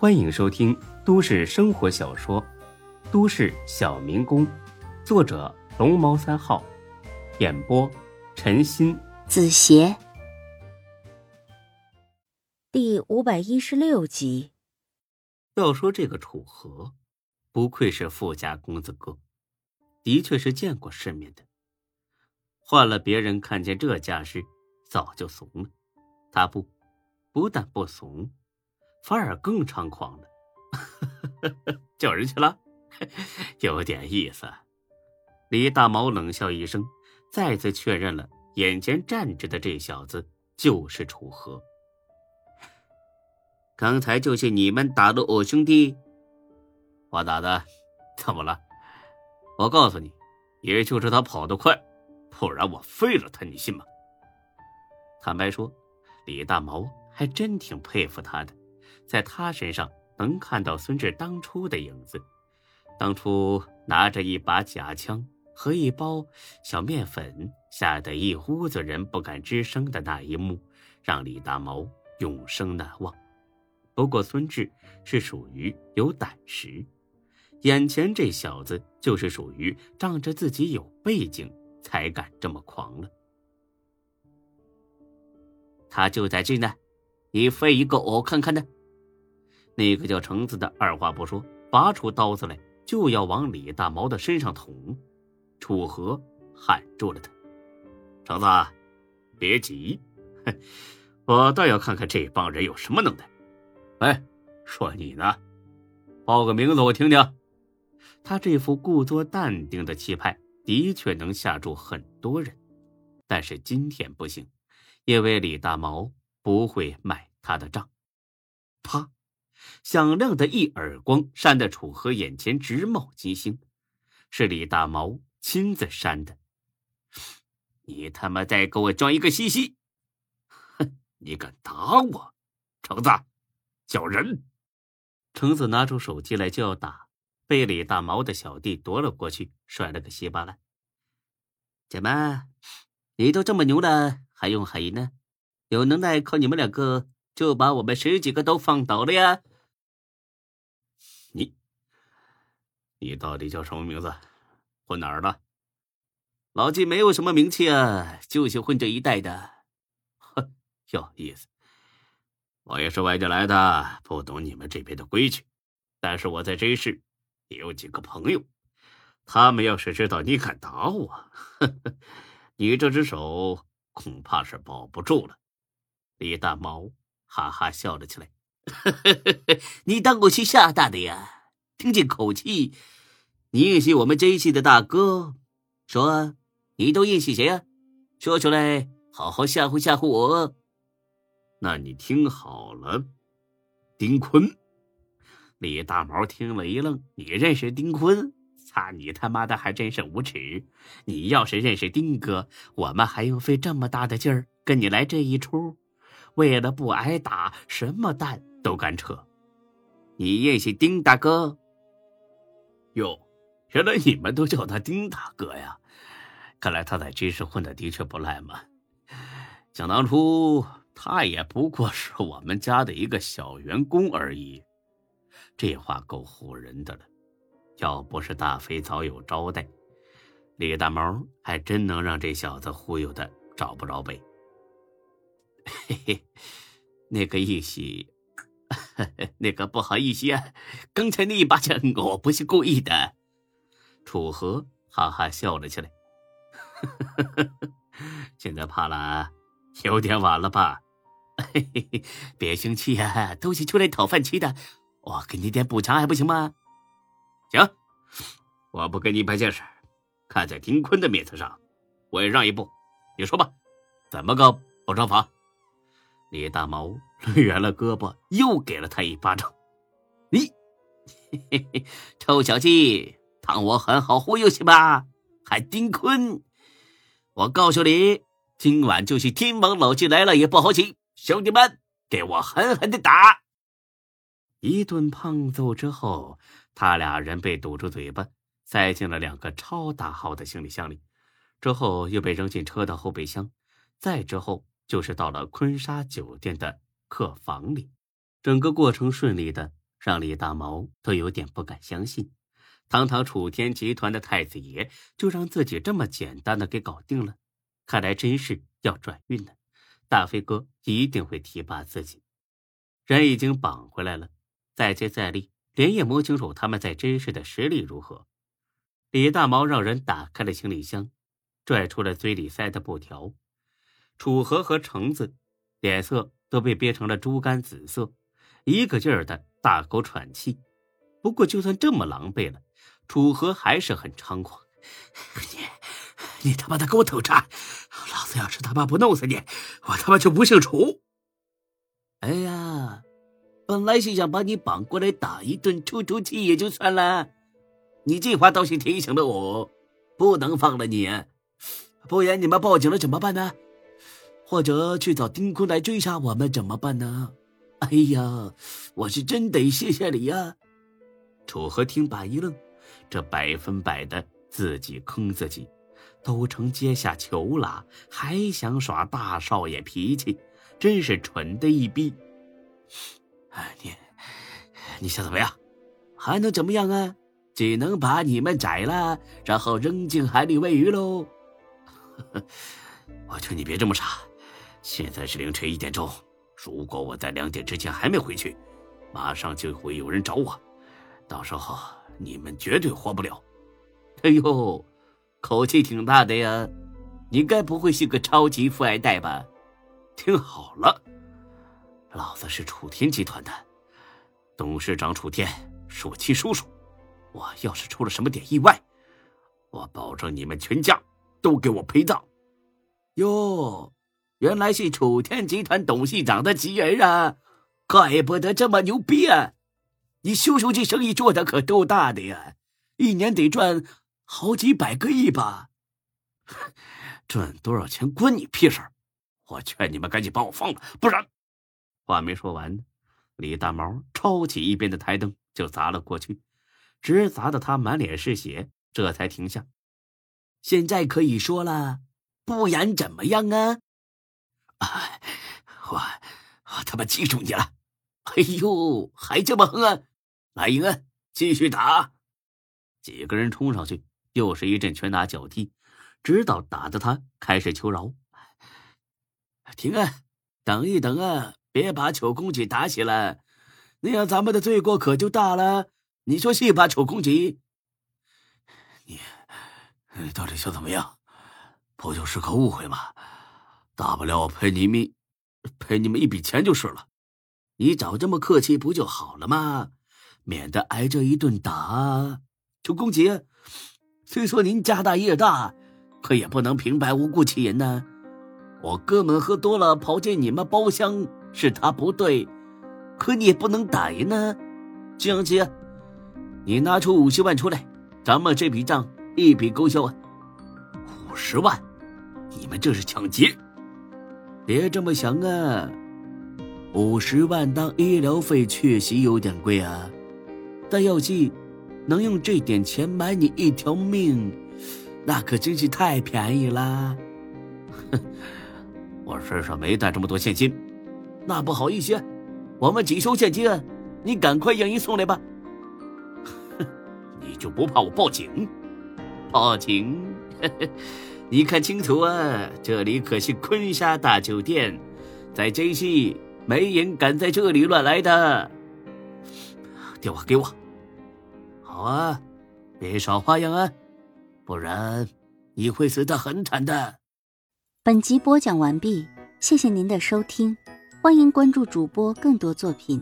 欢迎收听都市生活小说《都市小民工》，作者龙猫三号，演播陈鑫、子邪，第五百一十六集。要说这个楚河，不愧是富家公子哥，的确是见过世面的。换了别人，看见这架势，早就怂了。他不，不但不怂。反而更猖狂了，叫人去了，有点意思。李大毛冷笑一声，再次确认了眼前站着的这小子就是楚河。刚才就是你们打的我兄弟，我打的，怎么了？我告诉你，也就是他跑得快，不然我废了他，你信吗？坦白说，李大毛还真挺佩服他的。在他身上能看到孙志当初的影子，当初拿着一把假枪和一包小面粉，吓得一屋子人不敢吱声的那一幕，让李大毛永生难忘。不过孙志是属于有胆识，眼前这小子就是属于仗着自己有背景才敢这么狂了。他就在这呢，你飞一个我看看呢。那个叫橙子的二话不说，拔出刀子来就要往李大毛的身上捅。楚河喊住了他：“橙子，别急，我倒要看看这帮人有什么能耐。哎，说你呢，报个名字我听听。”他这副故作淡定的气派，的确能吓住很多人。但是今天不行，因为李大毛不会买他的账。啪！响亮的一耳光扇得楚河眼前直冒金星，是李大毛亲自扇的。你他妈再给我装一个西西！哼，你敢打我，橙子，叫人！橙子拿出手机来就要打，被李大毛的小弟夺了过去，摔了个稀巴烂。怎么，你都这么牛了，还用黑呢？有能耐靠你们两个就把我们十几个都放倒了呀！你，你到底叫什么名字？混哪儿的？老纪没有什么名气啊，就是混这一带的。哼，有意思。我也是外地来的，不懂你们这边的规矩。但是我在这市也有几个朋友，他们要是知道你敢打我，呵呵你这只手恐怕是保不住了。李大毛哈哈笑了起来。你当我是吓大的呀？听这口气，你认识我们这一系的大哥？说，你都认识谁啊？说出来，好好吓唬吓唬我。那你听好了，丁坤。李大毛听了一愣：“你认识丁坤？擦，你他妈的还真是无耻！你要是认识丁哥，我们还用费这么大的劲儿跟你来这一出？为了不挨打，什么蛋？”都敢扯！你认识丁大哥？哟，原来你们都叫他丁大哥呀！看来他在军事混的的确不赖嘛。想当初，他也不过是我们家的一个小员工而已。这话够唬人的了。要不是大飞早有招待，李大毛还真能让这小子忽悠的找不着北。嘿嘿，那个意思。那个不好意思啊，刚才那一巴掌我不是故意的。楚河哈哈笑了起来。现在怕了，有点晚了吧？别生气呀，都是出来讨饭吃的，我给你点补偿还不行吗？行，我不跟你摆件事，看在丁坤的面子上，我也让一步。你说吧，怎么个补偿法？李大毛抡圆了胳膊，又给了他一巴掌。你，臭小鸡，当我很好忽悠是吧？还丁坤，我告诉你，今晚就是天王老子来了也不好请。兄弟们，给我狠狠的打！一顿胖揍之后，他俩人被堵住嘴巴，塞进了两个超大号的行李箱里，之后又被扔进车的后备箱，再之后。就是到了坤沙酒店的客房里，整个过程顺利的，让李大毛都有点不敢相信。堂堂楚天集团的太子爷，就让自己这么简单的给搞定了，看来真是要转运了。大飞哥一定会提拔自己。人已经绑回来了，再接再厉，连夜摸清楚他们在真市的实力如何。李大毛让人打开了行李箱，拽出了嘴里塞的布条。楚河和橙子脸色都被憋成了猪肝紫色，一个劲儿的大口喘气。不过就算这么狼狈了。楚河还是很猖狂，你，你他妈的给我等着！老子要是他妈不弄死你，我他妈就不姓楚！哎呀，本来是想把你绑过来打一顿出出气也就算了，你这话倒是提醒了我，不能放了你，不然你们报警了怎么办呢？或者去找丁坤来追杀我们怎么办呢？哎呀，我是真得谢谢你呀！楚河听罢一愣。这百分百的自己坑自己，都成阶下囚了，还想耍大少爷脾气，真是蠢的一逼！哎，你你想怎么样？还能怎么样啊？只能把你们宰了，然后扔进海里喂鱼喽！我劝你别这么傻。现在是凌晨一点钟，如果我在两点之前还没回去，马上就会有人找我，到时候。你们绝对活不了！哎呦，口气挺大的呀！你该不会是个超级富二代吧？听好了，老子是楚天集团的董事长，楚天是我亲叔叔。我要是出了什么点意外，我保证你们全家都给我陪葬。哟，原来是楚天集团董事长的侄儿啊！怪不得这么牛逼啊！你叔叔这生意做的可够大的呀，一年得赚好几百个亿吧？赚多少钱关你屁事！我劝你们赶紧把我放了，不然……话没说完，李大毛抄起一边的台灯就砸了过去，直砸的他满脸是血，这才停下。现在可以说了，不然怎么样啊？我我他妈记住你了！哎呦，还这么横啊！来英恩，继续打！几个人冲上去，又是一阵拳打脚踢，直到打得他开始求饶。停啊！等一等啊！别把丑公鸡打起来，那样咱们的罪过可就大了。你说是吧，丑公鸡？你到底想怎么样？不就是个误会吗？大不了我赔你们，赔你们一笔钱就是了。你早这么客气不就好了吗？免得挨这一顿打，楚公杰，虽说您家大业大，可也不能平白无故气人呢。我哥们喝多了跑进你们包厢，是他不对，可你也不能打人呢。这样子，你拿出五十万出来，咱们这笔账一笔勾销啊。五十万？你们这是抢劫！别这么想啊，五十万当医疗费确实有点贵啊。但要记，能用这点钱买你一条命，那可真是太便宜啦！哼，我身上没带这么多现金，那不好意思，我们只收现金，你赶快让人送来吧。哼，你就不怕我报警？报警？嘿 嘿你看清楚啊，这里可是坤沙大酒店，在这市没人敢在这里乱来的。电话给我。好啊，别耍花样啊，不然你会死得很惨的。本集播讲完毕，谢谢您的收听，欢迎关注主播更多作品。